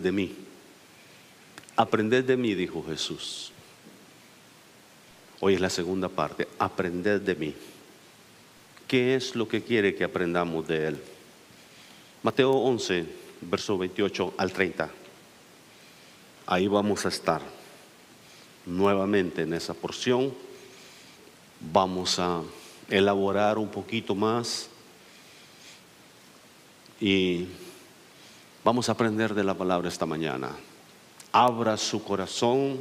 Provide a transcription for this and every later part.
de mí. Aprended de mí, dijo Jesús. Hoy es la segunda parte, aprended de mí. ¿Qué es lo que quiere que aprendamos de Él? Mateo 11, verso 28 al 30. Ahí vamos a estar nuevamente en esa porción. Vamos a elaborar un poquito más y vamos a aprender de la palabra esta mañana. Abra su corazón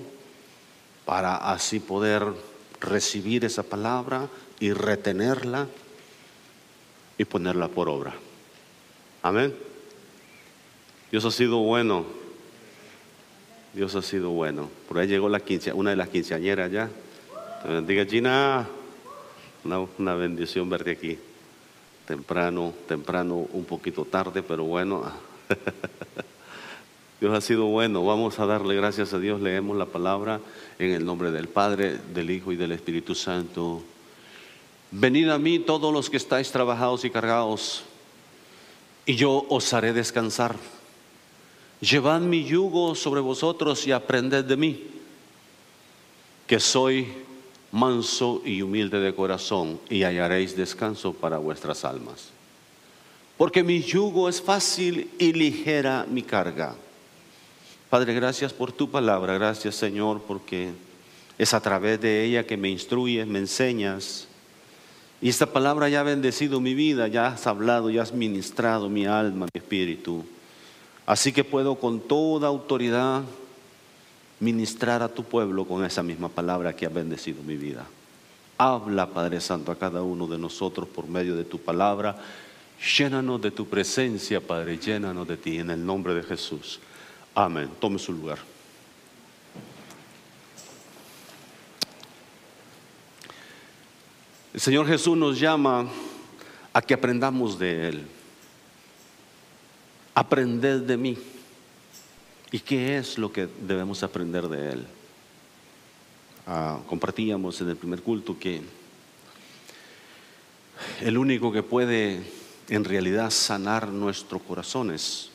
para así poder recibir esa palabra y retenerla y ponerla por obra. Amén. Dios ha sido bueno. Dios ha sido bueno. Por ahí llegó la una de las quinceañeras ya. Bendiga Gina. Una, una bendición verte aquí. Temprano, temprano, un poquito tarde, pero bueno. Dios ha sido bueno. Vamos a darle gracias a Dios. Leemos la palabra en el nombre del Padre, del Hijo y del Espíritu Santo. Venid a mí todos los que estáis trabajados y cargados, y yo os haré descansar. Llevad mi yugo sobre vosotros y aprended de mí, que soy manso y humilde de corazón, y hallaréis descanso para vuestras almas. Porque mi yugo es fácil y ligera mi carga. Padre, gracias por tu palabra, gracias Señor, porque es a través de ella que me instruyes, me enseñas. Y esta palabra ya ha bendecido mi vida, ya has hablado, ya has ministrado mi alma, mi espíritu. Así que puedo con toda autoridad ministrar a tu pueblo con esa misma palabra que ha bendecido mi vida. Habla, Padre Santo, a cada uno de nosotros por medio de tu palabra. Llénanos de tu presencia, Padre, llénanos de ti en el nombre de Jesús. Amén. Tome su lugar. El Señor Jesús nos llama a que aprendamos de Él. Aprended de mí. ¿Y qué es lo que debemos aprender de Él? Ah, compartíamos en el primer culto que el único que puede en realidad sanar nuestros corazones,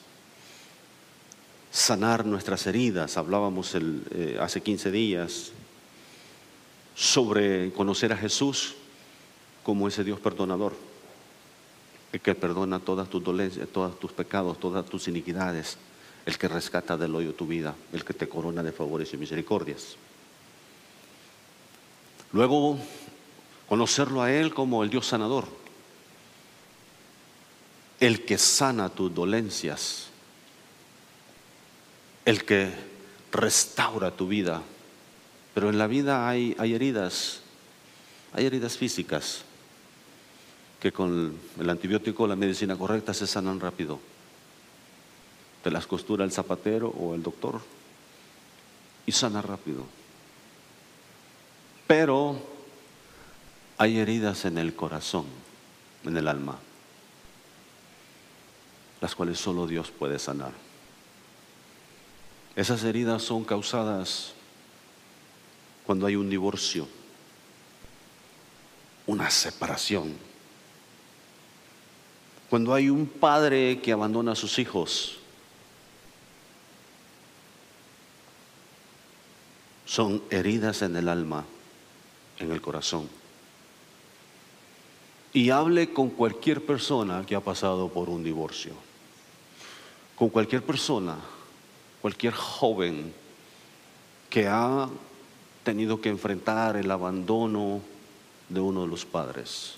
sanar nuestras heridas, hablábamos el, eh, hace 15 días sobre conocer a Jesús como ese Dios perdonador, el que perdona todas tus dolencias, todos tus pecados, todas tus iniquidades, el que rescata del hoyo tu vida, el que te corona de favores y misericordias. Luego, conocerlo a Él como el Dios sanador, el que sana tus dolencias, el que restaura tu vida. Pero en la vida hay, heridas, hay heridas físicas que con el antibiótico, la medicina correcta se sanan rápido. Te las costura el zapatero o el doctor y sana rápido. Pero hay heridas en el corazón, en el alma, las cuales solo Dios puede sanar. Esas heridas son causadas cuando hay un divorcio, una separación, cuando hay un padre que abandona a sus hijos. Son heridas en el alma, en el corazón. Y hable con cualquier persona que ha pasado por un divorcio, con cualquier persona cualquier joven que ha tenido que enfrentar el abandono de uno de los padres.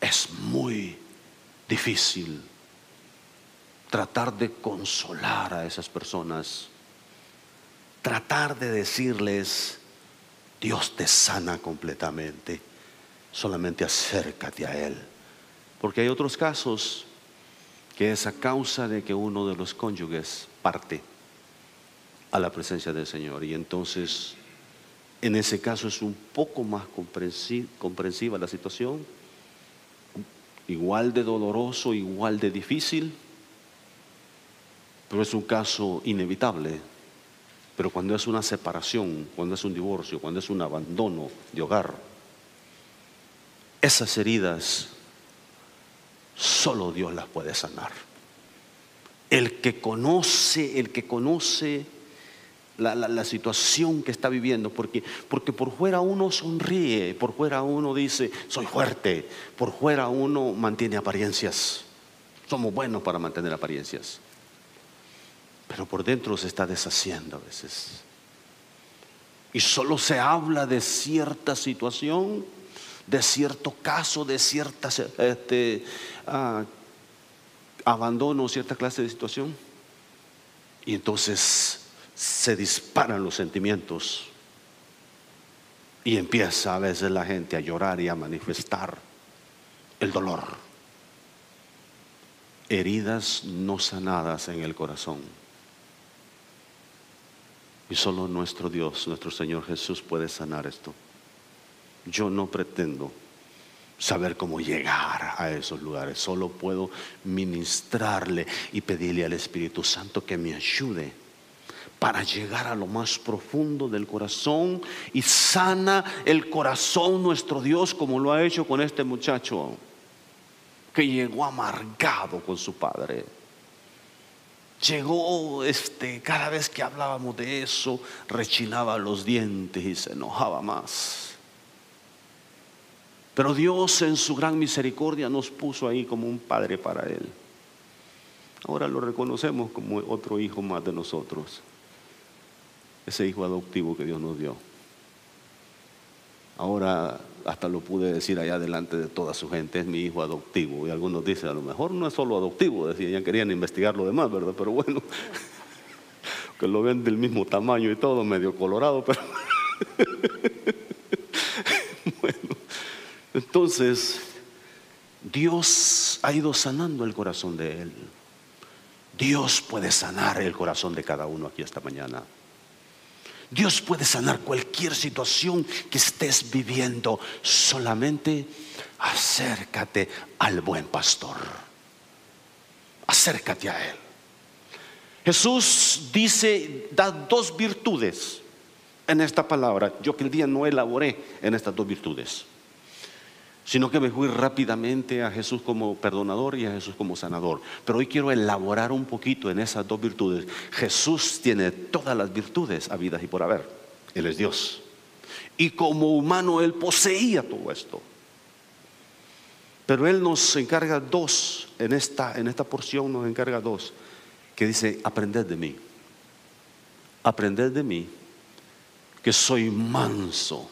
Es muy difícil tratar de consolar a esas personas, tratar de decirles, Dios te sana completamente, solamente acércate a Él. Porque hay otros casos que es a causa de que uno de los cónyuges parte a la presencia del Señor. Y entonces, en ese caso es un poco más comprensiva la situación, igual de doloroso, igual de difícil, pero es un caso inevitable. Pero cuando es una separación, cuando es un divorcio, cuando es un abandono de hogar, esas heridas Solo Dios las puede sanar. El que conoce, el que conoce la, situación que está viviendo, porque, porque por fuera uno sonríe, por fuera uno dice, soy fuerte, por fuera uno mantiene apariencias. Somos buenos para mantener apariencias, pero por dentro se está deshaciendo a veces. Y solo se habla de cierta situación, de cierto caso, de cierta este, ah, abandono, cierta clase de situación. Y entonces se disparan los sentimientos y empieza a veces la gente a llorar y a manifestar el dolor. Heridas no sanadas en el corazón. Y solo nuestro Dios, nuestro Señor Jesús puede sanar esto. Yo no pretendo saber cómo llegar a esos lugares. Solo puedo ministrarle y pedirle al Espíritu Santo que me ayude para llegar a lo más profundo del corazón y sana el corazón nuestro Dios como lo ha hecho con este muchacho que llegó amargado con su padre. Llegó este cada vez que hablábamos de eso rechinaba los dientes y se enojaba más. Pero Dios en su gran misericordia nos puso ahí como un padre para él. Ahora lo reconocemos como otro hijo más de nosotros ese hijo adoptivo que Dios nos dio. Ahora hasta lo pude decir allá delante de toda su gente, es mi hijo adoptivo. Y algunos dicen, a lo mejor no es solo adoptivo, decían, ya querían investigar lo demás, ¿verdad? Pero bueno, que lo ven del mismo tamaño y todo, medio colorado, pero bueno. Entonces, Dios ha ido sanando el corazón de él. Dios puede sanar el corazón de cada uno aquí esta mañana. Dios puede sanar cualquier situación que estés viviendo. Solamente acércate al buen pastor. Acércate a Él. Jesús dice, da dos virtudes en esta palabra. Yo que el día no elaboré en estas dos virtudes sino que me fui rápidamente a Jesús como perdonador y a Jesús como sanador. Pero hoy quiero elaborar un poquito en esas dos virtudes. Jesús tiene todas las virtudes habidas y por haber. Él es Dios. Y como humano Él poseía todo esto. Pero Él nos encarga dos, en esta, en esta porción nos encarga dos, que dice, aprended de mí. Aprended de mí, que soy manso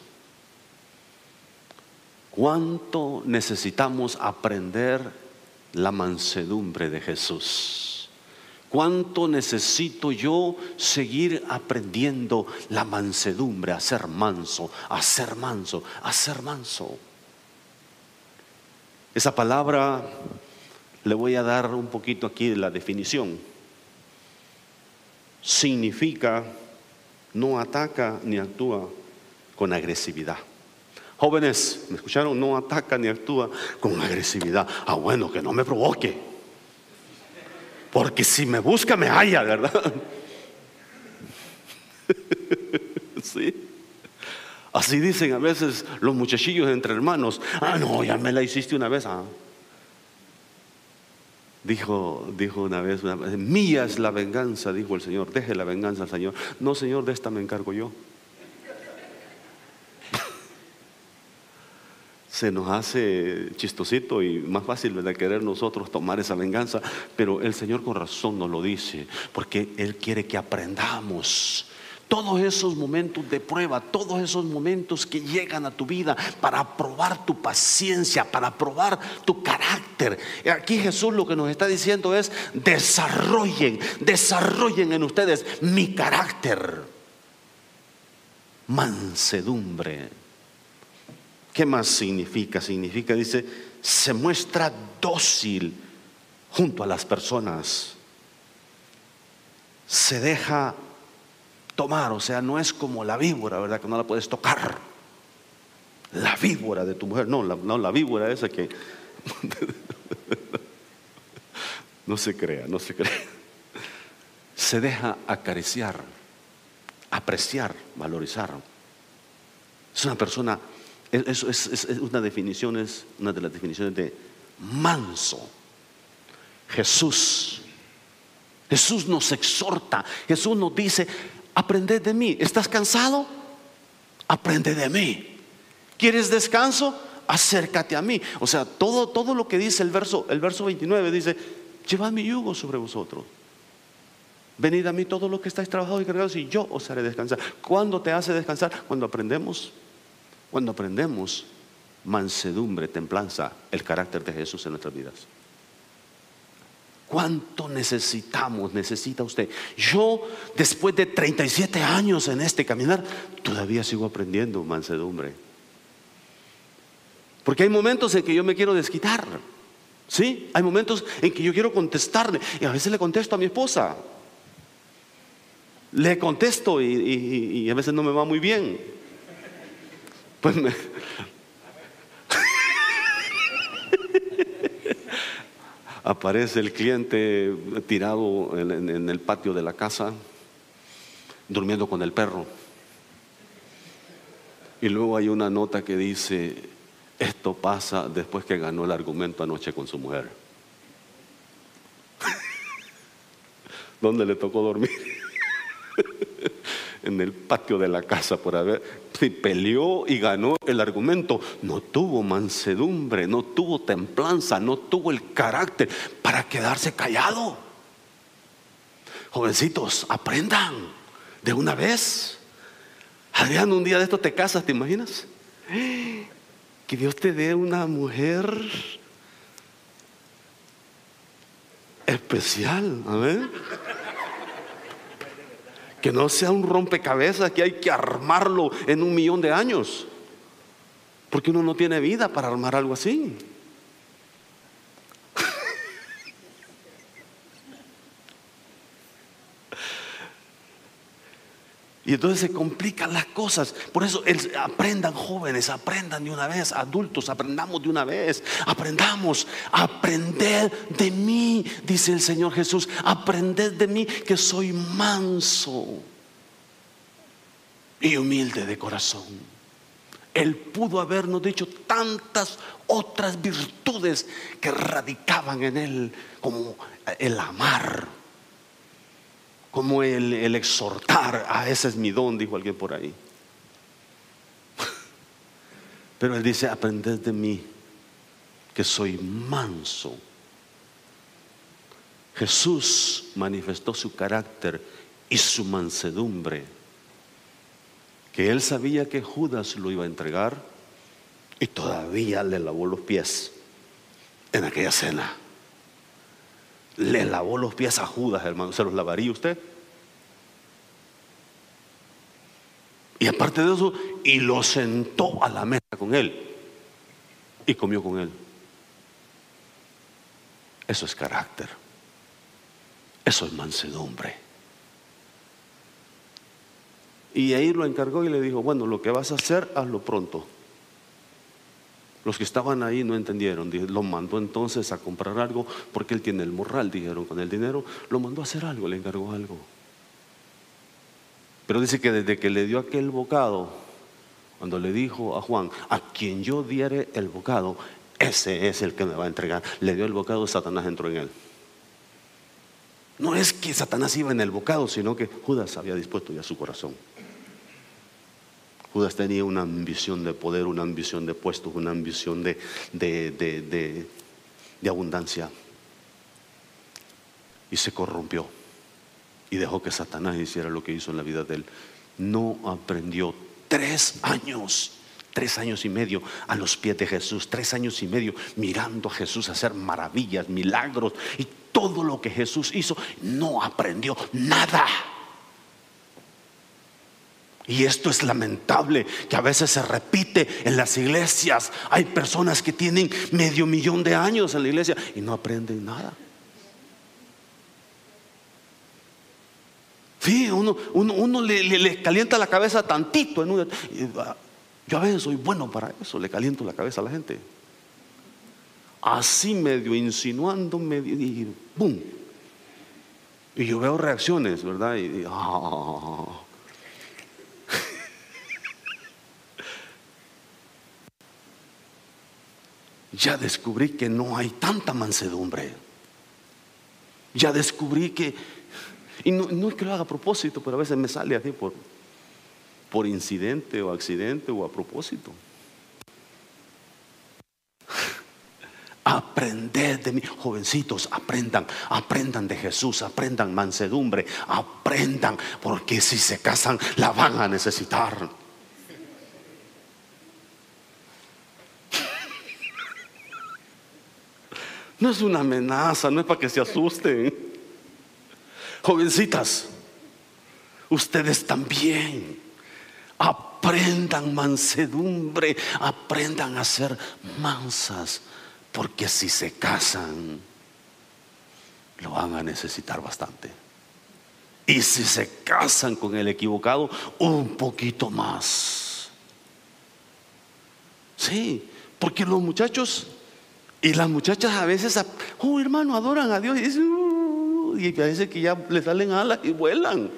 ¿Cuánto necesitamos aprender la mansedumbre de Jesús? ¿Cuánto necesito yo seguir aprendiendo la mansedumbre, a ser manso, a ser manso, a ser manso? Esa palabra le voy a dar un poquito aquí de la definición. Significa no ataca ni actúa con agresividad. Jóvenes, ¿me escucharon? No ataca ni actúa con agresividad. Ah, bueno, que no me provoque. Porque si me busca, me halla, ¿verdad? sí. Así dicen a veces los muchachillos entre hermanos. Ah, no, ya me la hiciste una vez. Ah. Dijo, dijo una vez, una vez, mía es la venganza, dijo el Señor. Deje la venganza al Señor. No, Señor, de esta me encargo yo. Se nos hace chistosito y más fácil de querer nosotros tomar esa venganza, pero el Señor con razón nos lo dice, porque Él quiere que aprendamos todos esos momentos de prueba, todos esos momentos que llegan a tu vida para probar tu paciencia, para probar tu carácter. Aquí Jesús lo que nos está diciendo es, desarrollen, desarrollen en ustedes mi carácter. Mansedumbre ¿Qué más significa? Significa, dice, se muestra dócil junto a las personas. Se deja tomar, o sea, no es como la víbora, ¿verdad? Que no la puedes tocar. La víbora de tu mujer, no, la, no, la víbora esa que... no se crea, no se crea. Se deja acariciar, apreciar, valorizar. Es una persona eso es, una definición, es una de las definiciones de manso. Jesús Jesús nos exhorta, Jesús nos dice, aprende de mí. ¿Estás cansado? Aprende de mí. ¿Quieres descanso? Acércate a mí. O sea, todo, todo lo que dice el verso, el verso 29 dice, llevad mi yugo sobre vosotros. Venid a mí todos los que estáis trabajados y cargados y yo os haré descansar. ¿Cuándo te hace descansar? Cuando aprendemos, cuando aprendemos mansedumbre, templanza, el carácter de Jesús en nuestras vidas. ¿Cuánto necesitamos, necesita usted? Yo, después de 37 años en este caminar, todavía sigo aprendiendo mansedumbre. Porque hay momentos en que yo me quiero desquitar. ¿Sí? Hay momentos en que yo quiero contestarle. Y a veces le contesto a mi esposa. Le contesto y, a veces no me va muy bien. Pues me, aparece el cliente tirado en, el patio de la casa, durmiendo con el perro. Y luego hay una nota que dice, esto pasa después que ganó el argumento anoche con su mujer. ¿Dónde le tocó dormir? en el patio de la casa por haber, si peleó y ganó el argumento, no tuvo mansedumbre, no tuvo templanza, no tuvo el carácter para quedarse callado. Jovencitos, aprendan de una vez. Adrián, un día de esto te casas, ¿te imaginas? Que Dios te dé una mujer especial, amén que no sea un rompecabezas que hay que armarlo en un millón de años. Porque uno no tiene vida para armar algo así. Y entonces se complican las cosas. Por eso aprendan jóvenes, aprendan de una vez, adultos, aprendamos de una vez. Aprendamos, aprended de mí, dice el Señor Jesús. Aprended de mí que soy manso y humilde de corazón. Él pudo habernos dicho tantas otras virtudes que radicaban en Él, como el amar como el, exhortar, ah, ese es mi don, dijo alguien por ahí. Pero él dice, aprended de mí, que soy manso. Jesús manifestó su carácter y su mansedumbre, que él sabía que Judas lo iba a entregar y todavía le lavó los pies en aquella cena le lavó los pies a Judas, hermano. ¿Se los lavaría usted? Y aparte de eso, y lo sentó a la mesa con él. Y comió con él. Eso es carácter. Eso es mansedumbre. Y ahí lo encargó y le dijo, bueno, lo que vas a hacer, hazlo pronto. Los que estaban ahí no entendieron. Lo mandó entonces a comprar algo porque él tiene el morral, dijeron, con el dinero. Lo mandó a hacer algo, le encargó algo. Pero dice que desde que le dio aquel bocado, cuando le dijo a Juan, a quien yo diere el bocado, ese es el que me va a entregar. Le dio el bocado, Satanás entró en él. No es que Satanás iba en el bocado, sino que Judas había dispuesto ya su corazón. Judas tenía una ambición de poder, una ambición de puestos, una ambición de, de, abundancia. Y se corrompió y dejó que Satanás hiciera lo que hizo en la vida de él. No aprendió tres años, tres años y medio a los pies de Jesús, tres años y medio mirando a Jesús hacer maravillas, milagros y todo lo que Jesús hizo. No aprendió nada. Y esto es lamentable, que a veces se repite en las iglesias. Hay personas que tienen medio millón de años en la iglesia y no aprenden nada. Sí, uno, uno, le, calienta la cabeza tantito. Yo a veces soy bueno para eso, le caliento la cabeza a la gente. Así medio insinuando, medio, y ¡boom! Y yo veo reacciones, ¿verdad? Y, ah, ya descubrí que no hay tanta mansedumbre. Ya descubrí que, Y no, es que lo haga a propósito, pero a veces me sale así por, por incidente o accidente o a propósito. Aprended de mí, jovencitos, aprendan, aprendan de Jesús, aprendan mansedumbre, aprendan, porque si se casan la van a necesitar. No es una amenaza, no es para que se asusten. Jovencitas, ustedes también aprendan mansedumbre, aprendan a ser mansas, porque si se casan, lo van a necesitar bastante. Y si se casan con el equivocado, un poquito más. Sí, porque los muchachos y las muchachas a veces, oh hermano, adoran a Dios y dicen, uh", y parece que ya le salen alas y vuelan.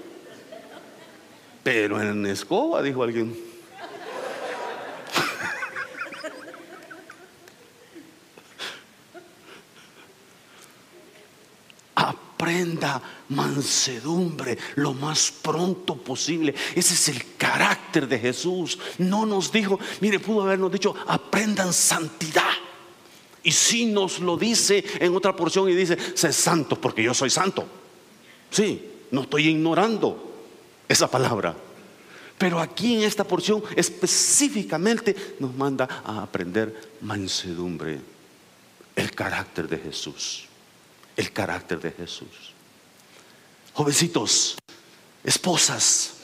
Pero en escoba, dijo alguien. Aprenda mansedumbre lo más pronto posible. Ese es el carácter de Jesús. No nos dijo, mire, pudo habernos dicho, aprendan santidad. Y si nos lo dice en otra porción y dice, sé santo porque yo soy santo. Sí, no estoy ignorando esa palabra. Pero aquí en esta porción específicamente nos manda a aprender mansedumbre, el carácter de Jesús, el carácter de Jesús. Jovencitos, esposas,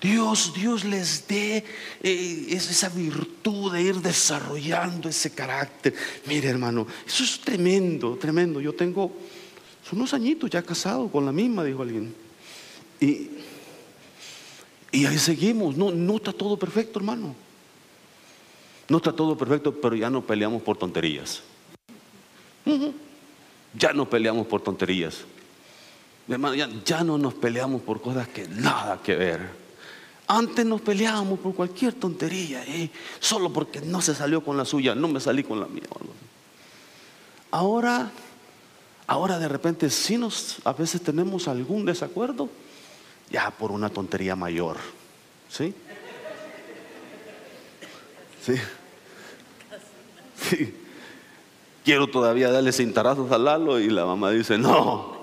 Dios, Dios les dé eh, esa virtud de ir desarrollando ese carácter. Mire, hermano, eso es tremendo, tremendo. Yo tengo unos añitos ya casado con la misma, dijo alguien. Y, ahí seguimos. No, no está todo perfecto, hermano. No está todo perfecto, pero ya no peleamos por tonterías. Ya no peleamos por tonterías. Hermano, ya no nos peleamos por cosas que nada que ver. Antes nos peleábamos por cualquier tontería, ¿eh? solo porque no se salió con la suya, no me salí con la mía. Ahora, ahora de repente si nos, a veces tenemos algún desacuerdo, ya por una tontería mayor, ¿sí? Sí. Sí. Quiero todavía darle cintarazos a Lalo y la mamá dice, no,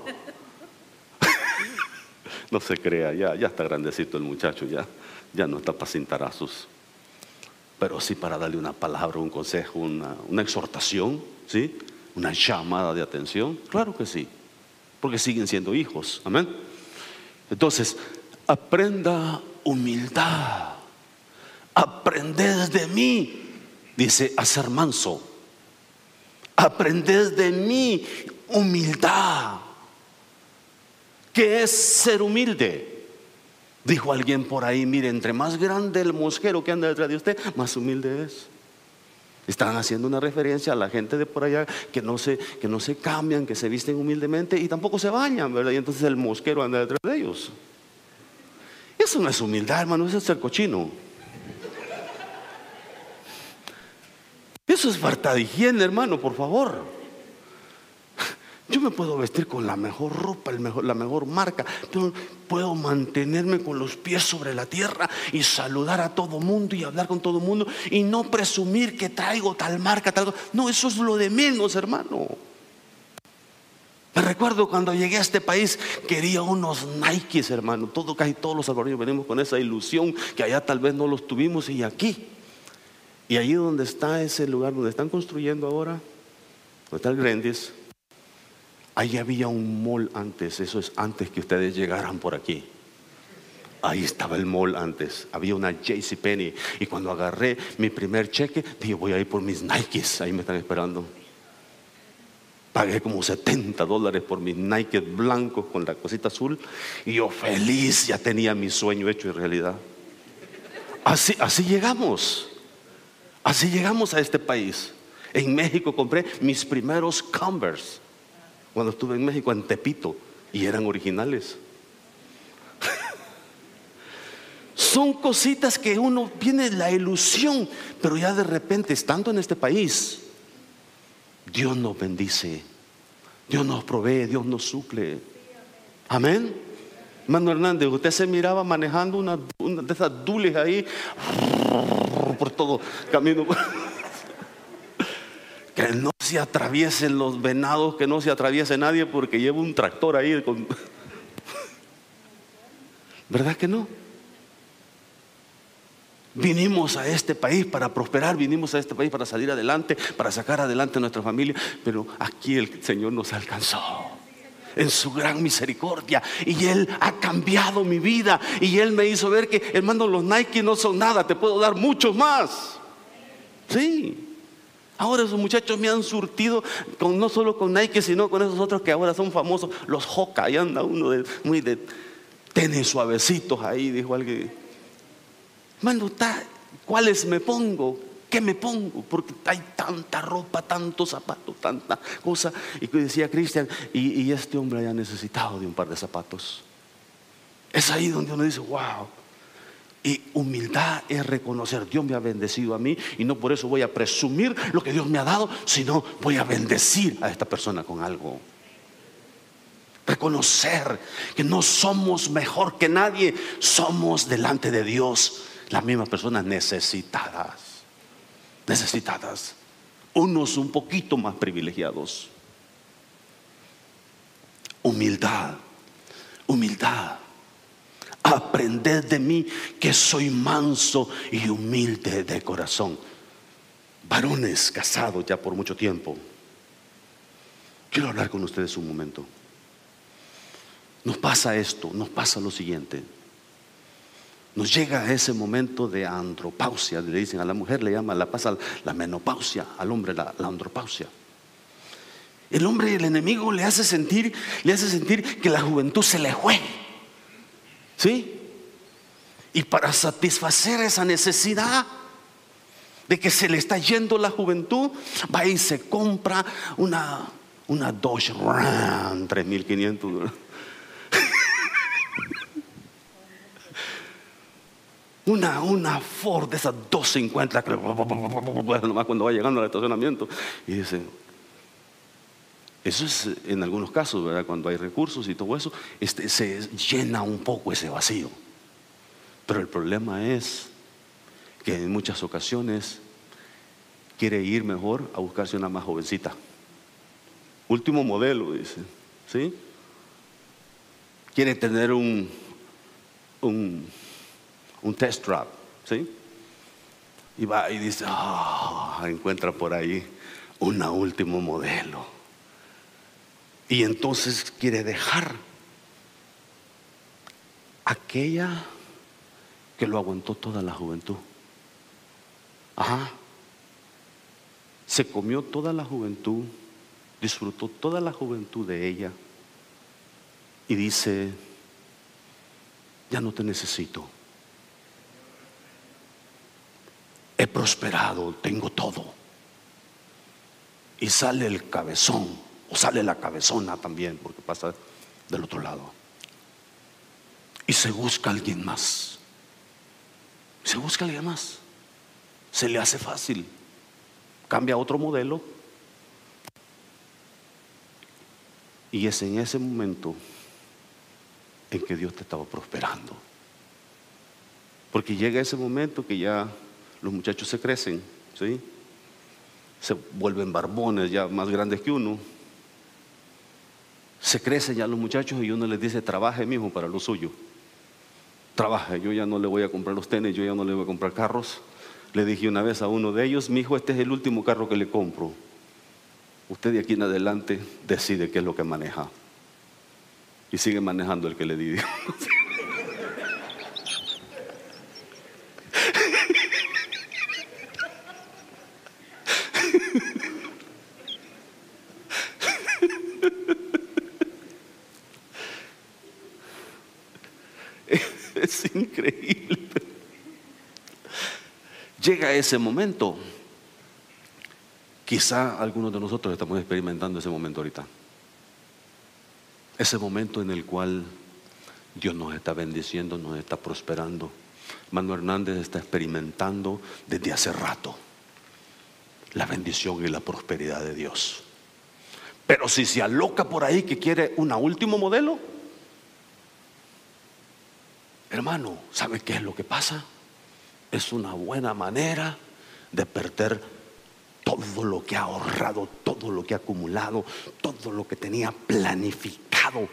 no se crea, ya, ya está grandecito el muchacho, ya, ya no está para cintarazos. Pero sí para darle una palabra, un consejo, una, exhortación, ¿sí? Una llamada de atención. Claro que sí, porque siguen siendo hijos. Amén. Entonces, aprenda humildad. Aprended de mí, dice, a ser manso. Aprended de mí humildad. ¿Qué es ser humilde? Dijo alguien por ahí, mire, entre más grande el mosquero que anda detrás de usted, más humilde es. Están haciendo una referencia a la gente de por allá que no se, que no se cambian, que se visten humildemente y tampoco se bañan, ¿verdad? Y entonces el mosquero anda detrás de ellos. Eso no es humildad, hermano, eso es ser cochino. Eso es falta de higiene, hermano, por favor. Yo me puedo vestir con la mejor ropa, la mejor marca, pero puedo mantenerme con los pies sobre la tierra y saludar a todo mundo y hablar con todo mundo y no presumir que traigo tal marca, tal No, eso es lo de menos, hermano. Me recuerdo cuando llegué a este país, quería unos Nikes, hermano. Todo, casi todos los salvadoreños venimos con esa ilusión que allá tal vez no los tuvimos y aquí. Y allí donde está ese lugar donde están construyendo ahora, donde está el Grandis, Ahí había un mall antes, eso es antes que ustedes llegaran por aquí. Ahí estaba el mall antes, había una JCPenney. Y cuando agarré mi primer cheque, dije, voy a ir por mis Nikes, ahí me están esperando. Pagué como 70 dólares por mis Nikes blancos con la cosita azul. Y yo feliz, ya tenía mi sueño hecho en realidad. Así, así llegamos. Así llegamos a este país. En México compré mis primeros Converse cuando estuve en México, en Tepito, y eran originales. Son cositas que uno tiene la ilusión, pero ya de repente, estando en este país, Dios nos bendice, Dios nos provee, Dios nos suple. Amén. Mano Hernández, usted se miraba manejando una, de esas dules ahí por todo camino. Que no se atraviesen los venados, que no se atraviese nadie porque lleva un tractor ahí. ¿Verdad que no? Vinimos a este país para prosperar, vinimos a este país para salir adelante, para sacar adelante nuestra familia, pero aquí el Señor nos alcanzó en su gran misericordia. Y Él ha cambiado mi vida. Y Él me hizo ver que, hermano, los Nike no son nada, te puedo dar muchos más. Sí. Ahora esos muchachos me han surtido con, no solo con Nike, sino con esos otros que ahora son famosos, los Hoka. Y anda uno de, muy de tenis suavecitos ahí, dijo alguien. Hermano, ¿cuáles me pongo? ¿Qué me pongo? Porque hay tanta ropa, tantos zapatos, tanta cosa. Y decía Cristian, y, este hombre haya necesitado de un par de zapatos. Es ahí donde uno dice, wow. Y humildad es reconocer, Dios me ha bendecido a mí y no por eso voy a presumir lo que Dios me ha dado, sino voy a bendecir a esta persona con algo. Reconocer que no somos mejor que nadie, somos delante de Dios las mismas personas necesitadas necesitadas, unos un poquito más privilegiados. Humildad, humildad. Aprended de mí que soy manso y humilde de corazón. Varones casados ya por mucho tiempo. Quiero hablar con ustedes un momento. Nos pasa esto, nos pasa lo siguiente nos llega ese momento de andropausia, le dicen a la mujer, le llama, la pasa la menopausia, al hombre la, andropausia. El hombre, el enemigo, le hace sentir, le hace sentir que la juventud se le fue. ¿Sí? Y para satisfacer esa necesidad de que se le está yendo la juventud, va y se compra una, una Dodge Ram 3500 Una, una Ford de esas 250 que nomás cuando va llegando al estacionamiento. Y dice, eso es en algunos casos, ¿verdad? Cuando hay recursos y todo eso, este, se llena un poco ese vacío. Pero el problema es que en muchas ocasiones quiere ir mejor a buscarse una más jovencita. Último modelo, dice. ¿Sí? Quiere tener un, un test drive, ¿sí? Y va y dice, ah, encuentra por ahí una último modelo. Y entonces quiere dejar aquella que lo aguantó toda la juventud. Ajá. Se comió toda la juventud, disfrutó toda la juventud de ella y dice, ya no te necesito. he prosperado, tengo todo. Y sale el cabezón, sale la cabezona también, porque pasa del otro lado. Y se busca alguien más. Se busca alguien más. Se le hace fácil. Cambia otro modelo. Y es en ese momento en que Dios te estaba prosperando. Porque llega ese momento que ya los muchachos se crecen, ¿sí? Se vuelven barbones ya más grandes que uno. Se crecen ya los muchachos y uno les dice, trabaje mismo para lo suyo. Trabaje, yo ya no le voy a comprar los tenis, yo ya no le voy a comprar carros. Le dije una vez a uno de ellos, mi hijo, este es el último carro que le compro. Usted de aquí en adelante decide qué es lo que maneja. Y sigue manejando el que le di. increíble. Llega ese momento. Quizá algunos de nosotros estamos experimentando ese momento ahorita. Ese momento en el cual Dios nos está bendiciendo, nos está prosperando. Manuel Hernández está experimentando desde hace rato la bendición y la prosperidad de Dios. Pero si se aloca por ahí que quiere un último modelo, Hermano, ¿sabe qué es lo que pasa? Es una buena manera de perder todo lo que ha ahorrado, todo lo que ha acumulado, todo lo que tenía planificado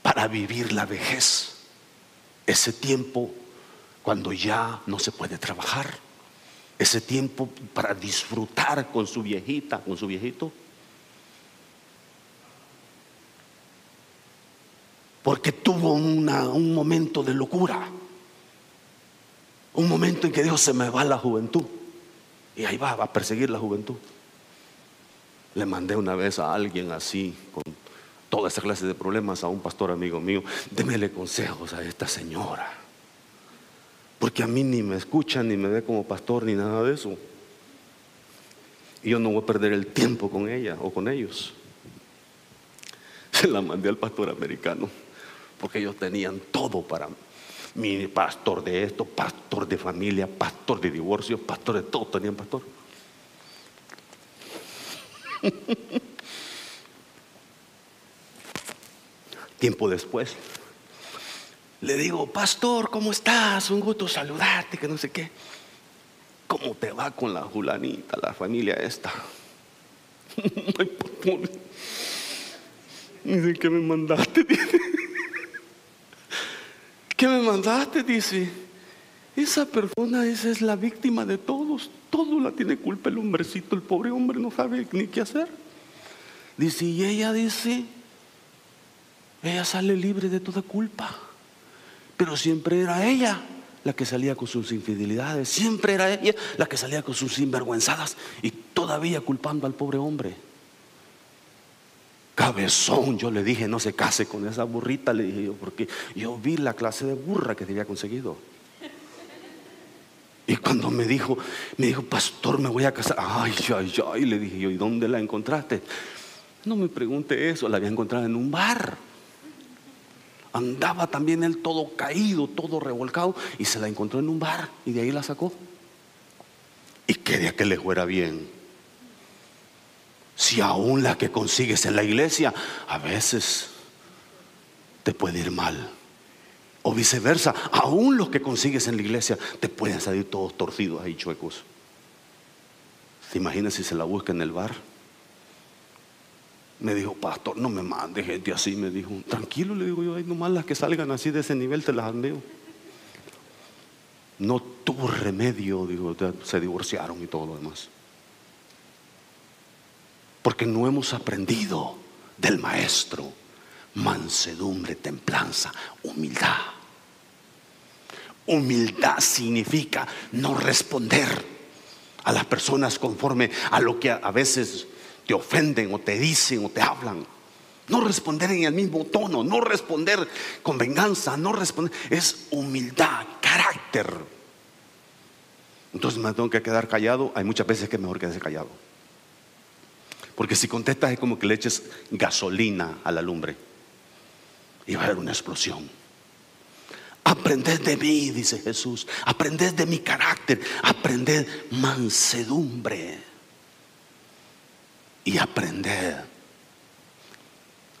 para vivir la vejez. Ese tiempo cuando ya no se puede trabajar. Ese tiempo para disfrutar con su viejita, con su viejito. Porque tuvo un momento de locura. Un momento en que Dios se me va la juventud. Y ahí va, va a perseguir la juventud. Le mandé una vez a alguien así, con toda esa clase de problemas, a un pastor amigo mío. Démele consejos a esta señora. Porque a mí ni me escuchan, ni me ve como pastor, ni nada de eso. Y yo no voy a perder el tiempo con ella o con ellos. Se la mandé al pastor americano, porque ellos tenían todo para mi pastor de esto, pastor de familia, pastor de divorcio, pastor de todo, tenían pastor. Tiempo después, le digo, pastor, ¿cómo estás? Un gusto saludarte, que no sé qué. ¿Cómo te va con la Julanita, la familia esta? Dice, ¿qué me mandaste? ¿Qué me mandaste? Dice, esa persona esa es la víctima de todos. Todo la tiene culpa el hombrecito. El pobre hombre no sabe ni qué hacer. Dice, y ella dice, ella sale libre de toda culpa. Pero siempre era ella la que salía con sus infidelidades, siempre era ella la que salía con sus sinvergüenzadas y todavía culpando al pobre hombre. Cabezón, yo le dije, no se case con esa burrita, le dije yo, porque yo vi la clase de burra que te había conseguido. Y cuando me dijo, me dijo, pastor, me voy a casar. Ay, ay, ay, le dije yo, ¿y dónde la encontraste? No me pregunte eso, la había encontrado en un bar. Andaba también él todo caído, todo revolcado, y se la encontró en un bar y de ahí la sacó. Y quería que le fuera bien. Si aún la que consigues en la iglesia, a veces te puede ir mal. O viceversa, aún los que consigues en la iglesia te pueden salir todos torcidos ahí chuecos. ¿Te imaginas si se la busca en el bar? Me dijo, pastor, no me mande gente así. Me dijo, tranquilo, le digo yo, hay nomás las que salgan así de ese nivel te las andeo. No tuvo remedio, se divorciaron y todo lo demás. Porque no hemos aprendido del maestro mansedumbre, templanza, humildad. Humildad significa no responder a las personas conforme a lo que a veces te ofenden o te dicen o te hablan. No responder en el mismo tono, no responder con venganza, no responder. Es humildad, carácter. Entonces me tengo que quedar callado. Hay muchas veces que es mejor quedarse callado. Porque si contestas es como que le eches gasolina a la lumbre. Y va a haber una explosión. Aprended de mí, dice Jesús. Aprended de mi carácter. Aprended mansedumbre y aprender,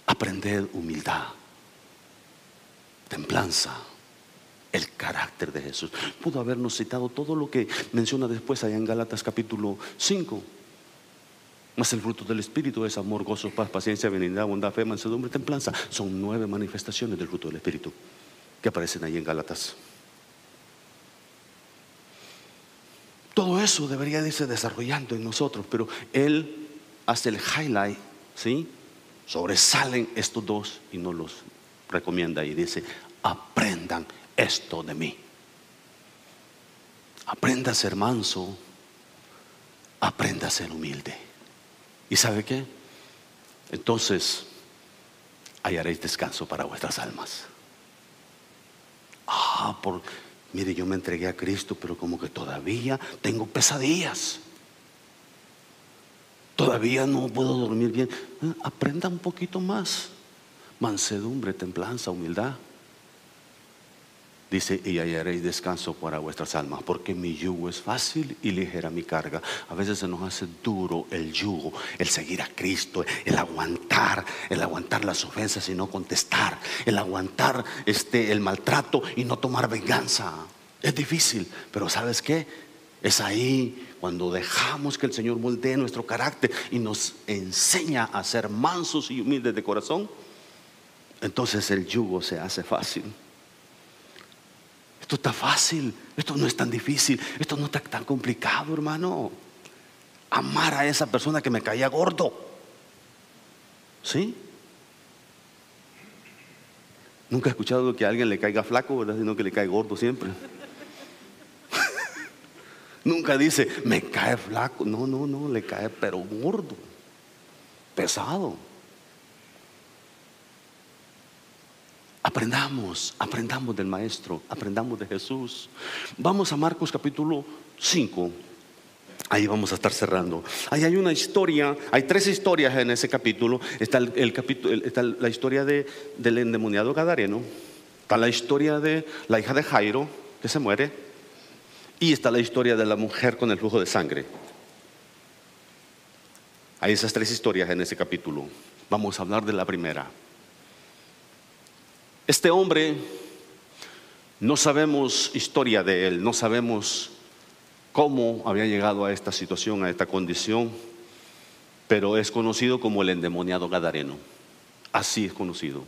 aprender humildad, templanza, el carácter de Jesús. Pudo habernos citado todo lo que menciona después allá en Galatas capítulo 5. Más el fruto del Espíritu es amor, gozo, paz, paciencia, benignidad, bondad, fe, mansedumbre, templanza. Son nueve manifestaciones del fruto del Espíritu que aparecen ahí en Galatas. Todo eso debería irse desarrollando en nosotros, pero Él hace el highlight, ¿sí? Sobresalen estos dos y no los recomienda y dice, aprendan esto de mí. Aprenda a ser manso, aprenda a ser humilde. ¿Y sabe qué? Entonces hallaréis descanso para vuestras almas. Ah, por, mire, yo me entregué a Cristo, pero como que todavía tengo pesadillas todavía no puedo dormir bien. Eh, aprenda un poquito más. Mansedumbre, templanza, humildad. Dice, y hallaréis descanso para vuestras almas, porque mi yugo es fácil y ligera mi carga. A veces se nos hace duro el yugo, el seguir a Cristo, el aguantar, el aguantar las ofensas y no contestar, el aguantar este, el maltrato y no tomar venganza. Es difícil, pero ¿sabes qué? Es ahí cuando dejamos que el Señor moldee nuestro carácter y nos enseña a ser mansos y humildes de corazón, entonces el yugo se hace fácil. Esto está fácil, esto no es tan difícil, esto no está tan complicado, hermano. Amar a esa persona que me caía gordo. ¿Sí? Nunca he escuchado que a alguien le caiga flaco, ¿verdad? Sino que le cae gordo siempre. Nunca dice, me cae flaco. No, no, no, le cae pero gordo, pesado. Aprendamos, aprendamos del Maestro, aprendamos de Jesús. Vamos a Marcos capítulo 5. Ahí vamos a estar cerrando. Ahí hay una historia, hay tres historias en ese capítulo. Está, el, capítulo, está la historia de, del endemoniado Gadareno, está la historia de la hija de Jairo, que se muere, y está la historia de la mujer con el flujo de sangre. Hay esas tres historias en ese capítulo. Vamos a hablar de la primera. Este hombre, no sabemos historia de él, no sabemos cómo había llegado a esta situación, a esta condición, pero es conocido como el endemoniado Gadareno. Así es conocido.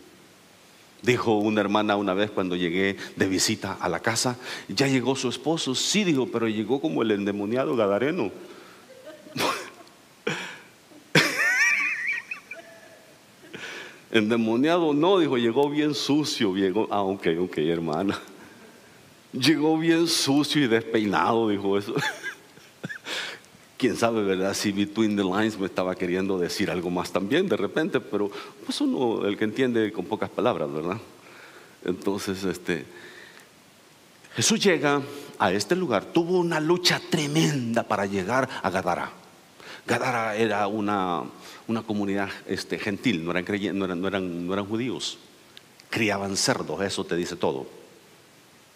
Dijo una hermana una vez cuando llegué de visita a la casa, ya llegó su esposo, sí dijo, pero llegó como el endemoniado Gadareno. Endemoniado no, dijo, llegó bien sucio, llegó, ah, ok, ok, hermana. Llegó bien sucio y despeinado, dijo eso. Quién sabe, ¿verdad? Si Between the Lines me estaba queriendo decir algo más también de repente, pero pues uno, el que entiende con pocas palabras, ¿verdad? Entonces, este, Jesús llega a este lugar, tuvo una lucha tremenda para llegar a Gadara. Gadara era una, una comunidad este, gentil, no eran, no, eran, no, eran, no eran judíos. Criaban cerdos, eso te dice todo.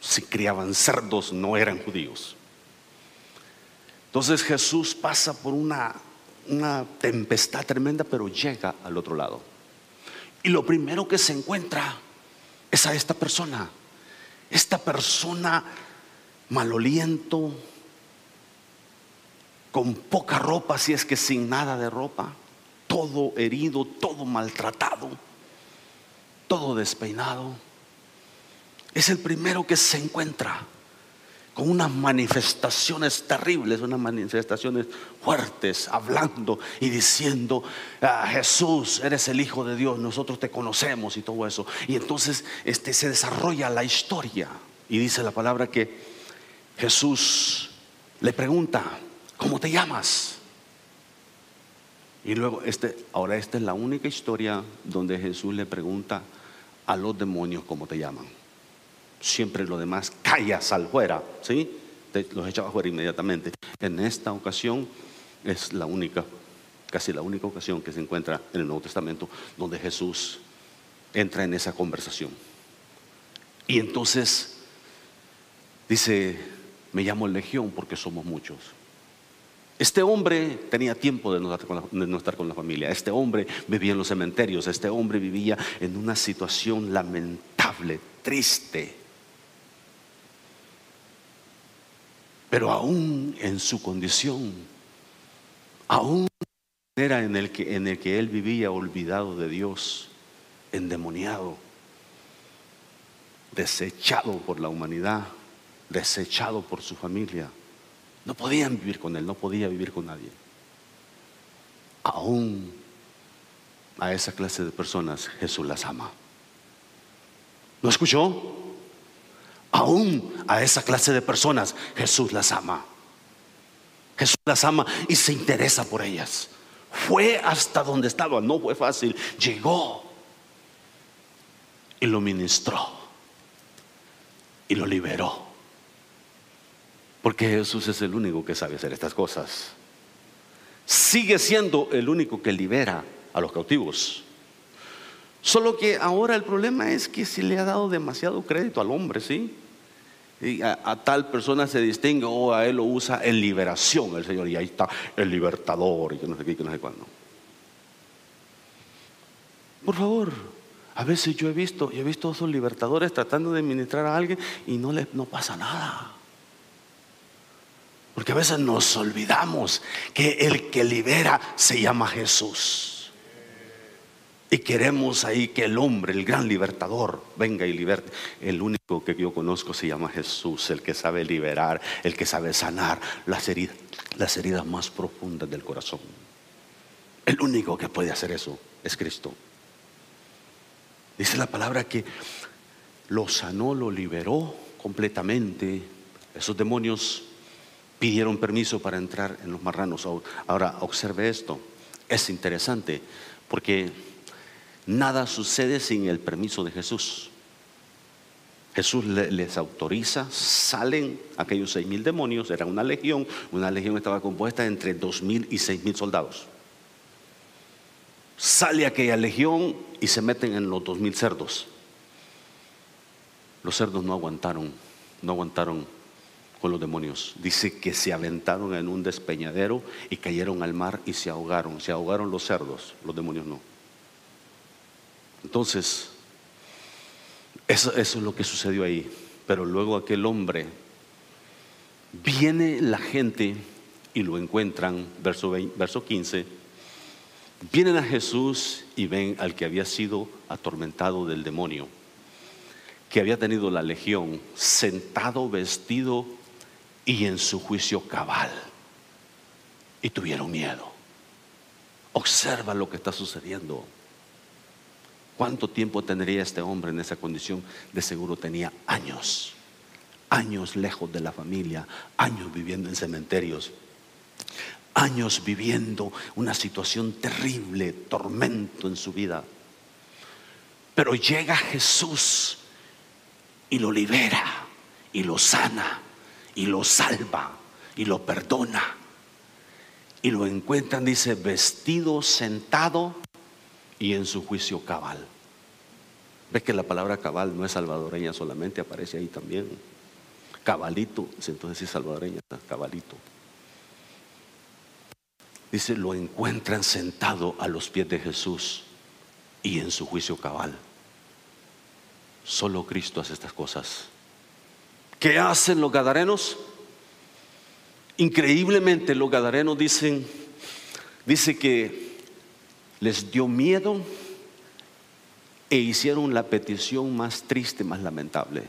Si criaban cerdos, no eran judíos. Entonces Jesús pasa por una, una tempestad tremenda, pero llega al otro lado. Y lo primero que se encuentra es a esta persona. Esta persona maloliento, con poca ropa, si es que sin nada de ropa todo herido, todo maltratado, todo despeinado. Es el primero que se encuentra con unas manifestaciones terribles, unas manifestaciones fuertes, hablando y diciendo, ah, Jesús, eres el Hijo de Dios, nosotros te conocemos y todo eso. Y entonces este, se desarrolla la historia y dice la palabra que Jesús le pregunta, ¿cómo te llamas? Y luego, este, ahora esta es la única historia donde Jesús le pregunta a los demonios cómo te llaman. Siempre lo demás, calla, sal fuera, ¿sí? los echaba fuera inmediatamente. En esta ocasión es la única, casi la única ocasión que se encuentra en el Nuevo Testamento donde Jesús entra en esa conversación. Y entonces dice, me llamo Legión porque somos muchos. Este hombre tenía tiempo de no, estar con la familia. Este hombre vivía en los cementerios. Este hombre vivía en una situación lamentable, triste. Pero aún en su condición, aún era en el que, en el que él vivía olvidado de Dios, endemoniado, desechado por la humanidad, desechado por su familia no podían vivir con él, no podía vivir con nadie. Aún a esa clase de personas Jesús las ama. ¿No escuchó? Aún a esa clase de personas Jesús las ama. Jesús las ama y se interesa por ellas. Fue hasta donde estaba, no fue fácil. Llegó y lo ministró y lo liberó. Porque Jesús es el único que sabe hacer estas cosas. Sigue siendo el único que libera a los cautivos. Solo que ahora el problema es que se le ha dado demasiado crédito al hombre, ¿sí? y a, tal persona se distingue o a él lo usa en liberación el Señor y ahí está el libertador y que no sé qué, que no sé cuándo. Por favor, a veces yo he visto, yo he visto a esos libertadores tratando de ministrar a alguien y no les no pasa nada. Porque a veces nos olvidamos que el que libera se llama Jesús. Y queremos ahí que el hombre, el gran libertador, venga y liberte. El único que yo conozco se llama Jesús, el que sabe liberar, el que sabe sanar las heridas, las heridas más profundas del corazón. El único que puede hacer eso es Cristo. Dice la palabra que lo sanó, lo liberó completamente. Esos demonios pidieron permiso para entrar en los marranos. Ahora, observe esto. Es interesante porque Nada sucede sin el permiso de Jesús. Jesús les autoriza, salen aquellos seis mil demonios, era una legión, una legión estaba compuesta entre dos mil y seis mil soldados. Sale aquella legión y se meten en los dos mil cerdos. Los cerdos no aguantaron, no aguantaron con los demonios. Dice que se aventaron en un despeñadero y cayeron al mar y se ahogaron. Se ahogaron los cerdos, los demonios no. Entonces, eso, es lo que sucedió ahí. Pero luego aquel hombre, viene la gente y lo encuentran, verso, verso 15, vienen a Jesús y ven al que había sido atormentado del demonio, que había tenido la legión, sentado, vestido y en su juicio cabal. Y tuvieron miedo. Observa lo que está sucediendo. ¿Cuánto tiempo tendría este hombre en esa condición? De seguro tenía años, años lejos de la familia, años viviendo en cementerios, años viviendo una situación terrible, tormento en su vida. Pero llega Jesús y lo libera y lo sana y lo salva y lo perdona. Y lo encuentran, dice, vestido, sentado y en su juicio cabal. Ves que la palabra cabal no es salvadoreña solamente, aparece ahí también. Cabalito, entonces es salvadoreña, cabalito. Dice, lo encuentran sentado a los pies de Jesús y en su juicio cabal. Solo Cristo hace estas cosas. ¿Qué hacen los gadarenos? Increíblemente los gadarenos dicen, dice que les dio miedo e hicieron la petición más triste, más lamentable.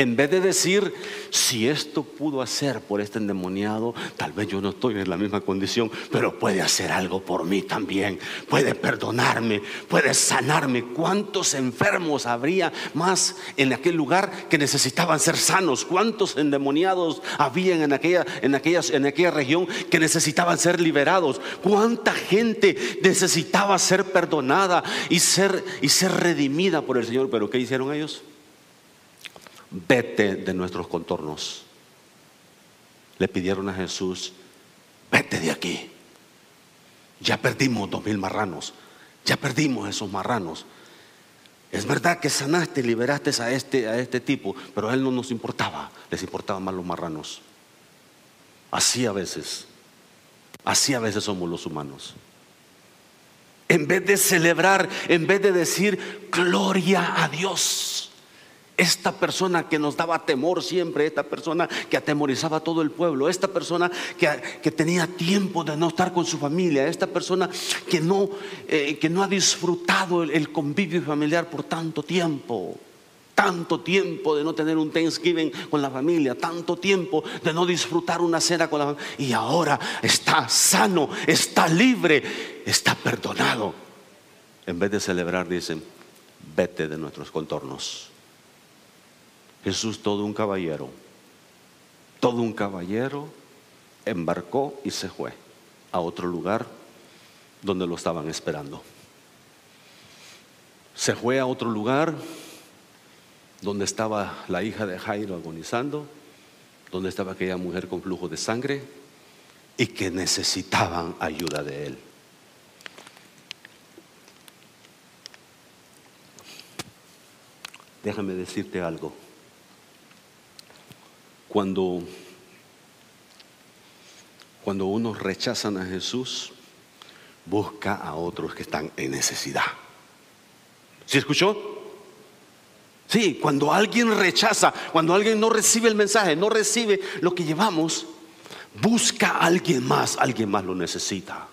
En vez de decir, si esto pudo hacer por este endemoniado, tal vez yo no estoy en la misma condición, pero puede hacer algo por mí también. Puede perdonarme, puede sanarme. ¿Cuántos enfermos habría más en aquel lugar que necesitaban ser sanos? ¿Cuántos endemoniados habían en aquella, en en aquella región que necesitaban ser liberados? ¿Cuánta gente necesitaba ser perdonada y ser, y ser redimida por el Señor? Pero ¿qué hicieron ellos? Vete de nuestros contornos. Le pidieron a Jesús, vete de aquí. Ya perdimos dos mil marranos, ya perdimos esos marranos. Es verdad que sanaste, liberaste a este, a este tipo, pero a él no nos importaba, les importaban más los marranos. Así a veces, así a veces somos los humanos. En vez de celebrar, en vez de decir gloria a Dios, esta persona que nos daba temor siempre, esta persona que atemorizaba a todo el pueblo, esta persona que, tenía tiempo de no estar con su familia, esta persona que no, eh, que no ha disfrutado el, convivio familiar por tanto tiempo tanto tiempo de no tener un Thanksgiving con la familia, tanto tiempo de no disfrutar una cena con la familia. Y ahora está sano, está libre, está perdonado. En vez de celebrar, dicen, vete de nuestros contornos. Jesús, todo un caballero, todo un caballero, embarcó y se fue a otro lugar donde lo estaban esperando. Se fue a otro lugar donde estaba la hija de Jairo agonizando, donde estaba aquella mujer con flujo de sangre y que necesitaban ayuda de él. Déjame decirte algo. Cuando, cuando unos rechazan a Jesús, busca a otros que están en necesidad. ¿Sí escuchó? Sí, cuando alguien rechaza, cuando alguien no recibe el mensaje, no recibe lo que llevamos, busca a alguien más, alguien más lo necesita.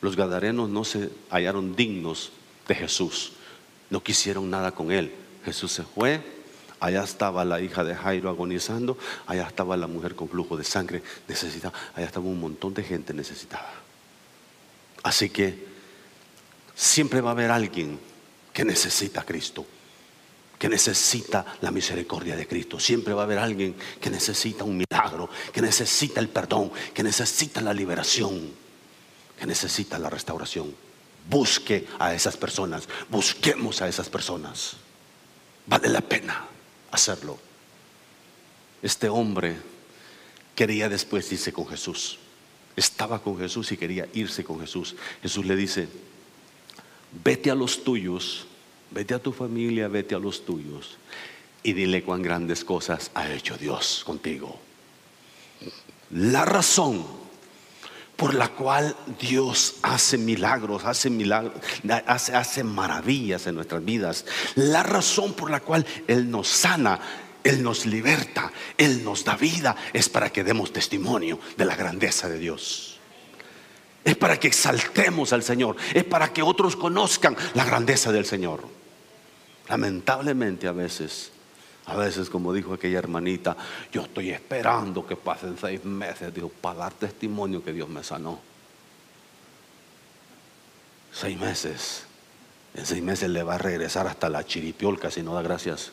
Los gadarenos no se hallaron dignos de Jesús, no quisieron nada con él. Jesús se fue, allá estaba la hija de Jairo agonizando, allá estaba la mujer con flujo de sangre necesitada, allá estaba un montón de gente necesitada. Así que siempre va a haber alguien que necesita a Cristo que necesita la misericordia de Cristo. Siempre va a haber alguien que necesita un milagro, que necesita el perdón, que necesita la liberación, que necesita la restauración. Busque a esas personas, busquemos a esas personas. Vale la pena hacerlo. Este hombre quería después irse con Jesús. Estaba con Jesús y quería irse con Jesús. Jesús le dice, vete a los tuyos Vete a tu familia, vete a los tuyos y dile cuán grandes cosas ha hecho Dios contigo. La razón por la cual Dios hace milagros, hace milagros, hace, hace maravillas en nuestras vidas. La razón por la cual Él nos sana, Él nos liberta, Él nos da vida, es para que demos testimonio de la grandeza de Dios. Es para que exaltemos al Señor, es para que otros conozcan la grandeza del Señor. Lamentablemente a veces, a veces como dijo aquella hermanita, yo estoy esperando que pasen seis meses, dijo, para dar testimonio que Dios me sanó. Seis meses. En seis meses le va a regresar hasta la chiripiolca si no da gracias.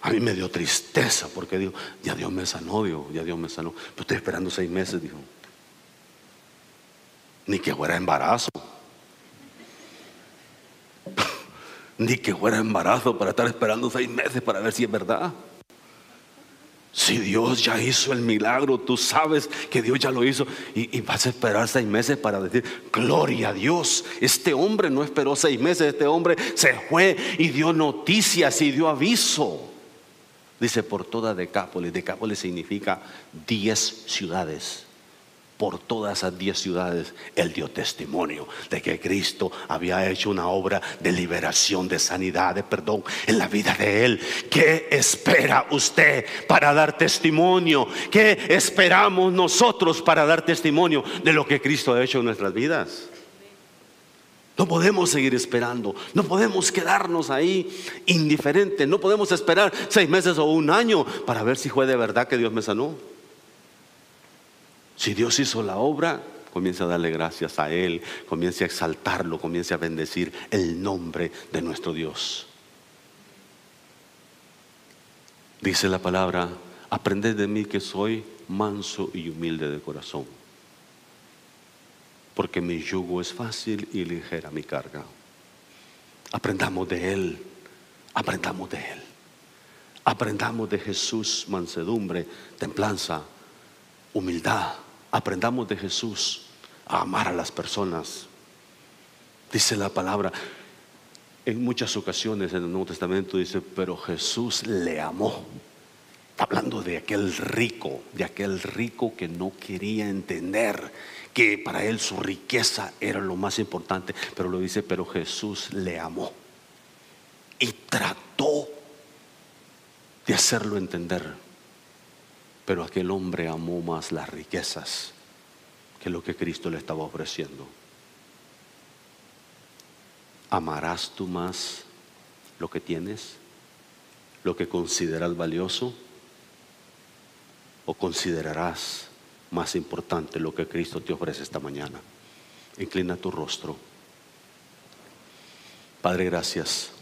A mí me dio tristeza porque dijo, ya Dios me sanó, Dios, ya Dios me sanó. Pero estoy esperando seis meses, dijo. Ni que fuera embarazo. Ni que fuera embarazo para estar esperando seis meses para ver si es verdad. Si Dios ya hizo el milagro, tú sabes que Dios ya lo hizo y, vas a esperar seis meses para decir, gloria a Dios. Este hombre no esperó seis meses, este hombre se fue y dio noticias y dio aviso. Dice por toda Decápolis, Decápolis significa diez ciudades por todas esas diez ciudades, él dio testimonio de que Cristo había hecho una obra de liberación, de sanidad, de perdón en la vida de él. ¿Qué espera usted para dar testimonio? ¿Qué esperamos nosotros para dar testimonio de lo que Cristo ha hecho en nuestras vidas? No podemos seguir esperando, no podemos quedarnos ahí indiferentes, no podemos esperar seis meses o un año para ver si fue de verdad que Dios me sanó. Si Dios hizo la obra, comienza a darle gracias a Él, comience a exaltarlo, comience a bendecir el nombre de nuestro Dios. Dice la palabra, aprended de mí que soy manso y humilde de corazón, porque mi yugo es fácil y ligera mi carga. Aprendamos de Él, aprendamos de Él, aprendamos de Jesús mansedumbre, templanza, humildad Aprendamos de Jesús a amar a las personas. Dice la palabra, en muchas ocasiones en el Nuevo Testamento dice, pero Jesús le amó. hablando de aquel rico, de aquel rico que no quería entender que para él su riqueza era lo más importante, pero lo dice, pero Jesús le amó y trató de hacerlo entender. Pero aquel hombre amó más las riquezas que lo que Cristo le estaba ofreciendo. ¿Amarás tú más lo que tienes? ¿Lo que consideras valioso? ¿O considerarás más importante lo que Cristo te ofrece esta mañana? Inclina tu rostro. Padre, gracias